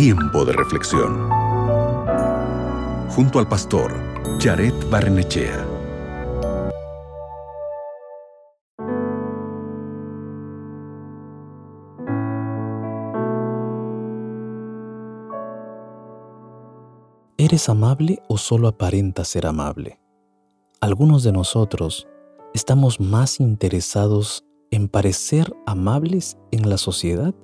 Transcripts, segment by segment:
Tiempo de reflexión. Junto al pastor Jared Barnechea. ¿Eres amable o solo aparentas ser amable? Algunos de nosotros estamos más interesados en parecer amables en la sociedad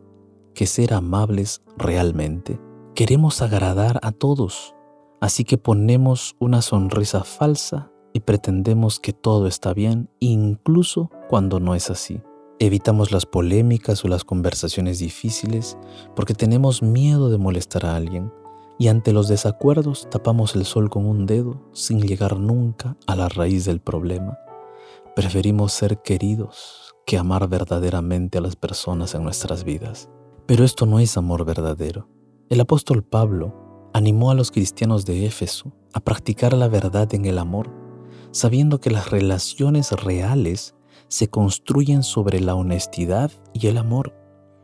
que ser amables realmente. Queremos agradar a todos, así que ponemos una sonrisa falsa y pretendemos que todo está bien, incluso cuando no es así. Evitamos las polémicas o las conversaciones difíciles porque tenemos miedo de molestar a alguien y ante los desacuerdos tapamos el sol con un dedo sin llegar nunca a la raíz del problema. Preferimos ser queridos que amar verdaderamente a las personas en nuestras vidas. Pero esto no es amor verdadero. El apóstol Pablo animó a los cristianos de Éfeso a practicar la verdad en el amor, sabiendo que las relaciones reales se construyen sobre la honestidad y el amor.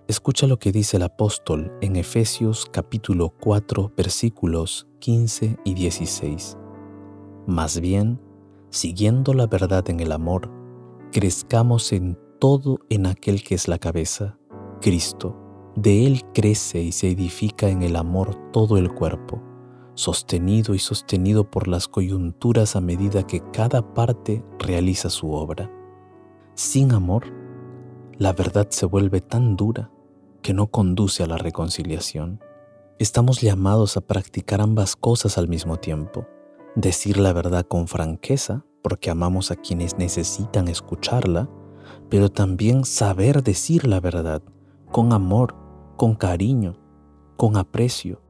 Escucha lo que dice el apóstol en Efesios capítulo 4 versículos 15 y 16. Más bien, siguiendo la verdad en el amor, crezcamos en todo en aquel que es la cabeza, Cristo de Él crece y se edifica en el amor todo el cuerpo, sostenido y sostenido por las coyunturas a medida que cada parte realiza su obra. Sin amor, la verdad se vuelve tan dura que no conduce a la reconciliación. Estamos llamados a practicar ambas cosas al mismo tiempo, decir la verdad con franqueza, porque amamos a quienes necesitan escucharla, pero también saber decir la verdad con amor con cariño, con aprecio,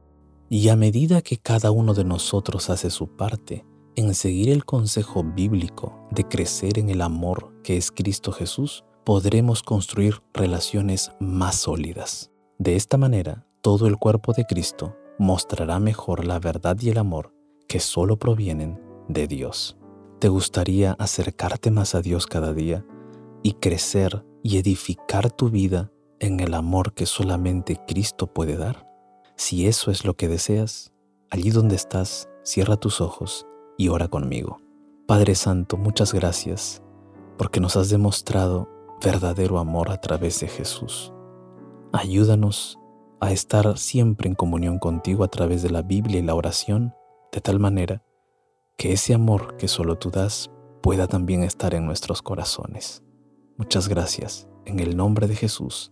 y a medida que cada uno de nosotros hace su parte en seguir el consejo bíblico de crecer en el amor que es Cristo Jesús, podremos construir relaciones más sólidas. De esta manera, todo el cuerpo de Cristo mostrará mejor la verdad y el amor que solo provienen de Dios. ¿Te gustaría acercarte más a Dios cada día y crecer y edificar tu vida en el amor que solamente Cristo puede dar? Si eso es lo que deseas, allí donde estás, cierra tus ojos y ora conmigo. Padre Santo, muchas gracias porque nos has demostrado verdadero amor a través de Jesús. Ayúdanos a estar siempre en comunión contigo a través de la Biblia y la oración, de tal manera que ese amor que solo tú das pueda también estar en nuestros corazones. Muchas gracias. En el nombre de Jesús.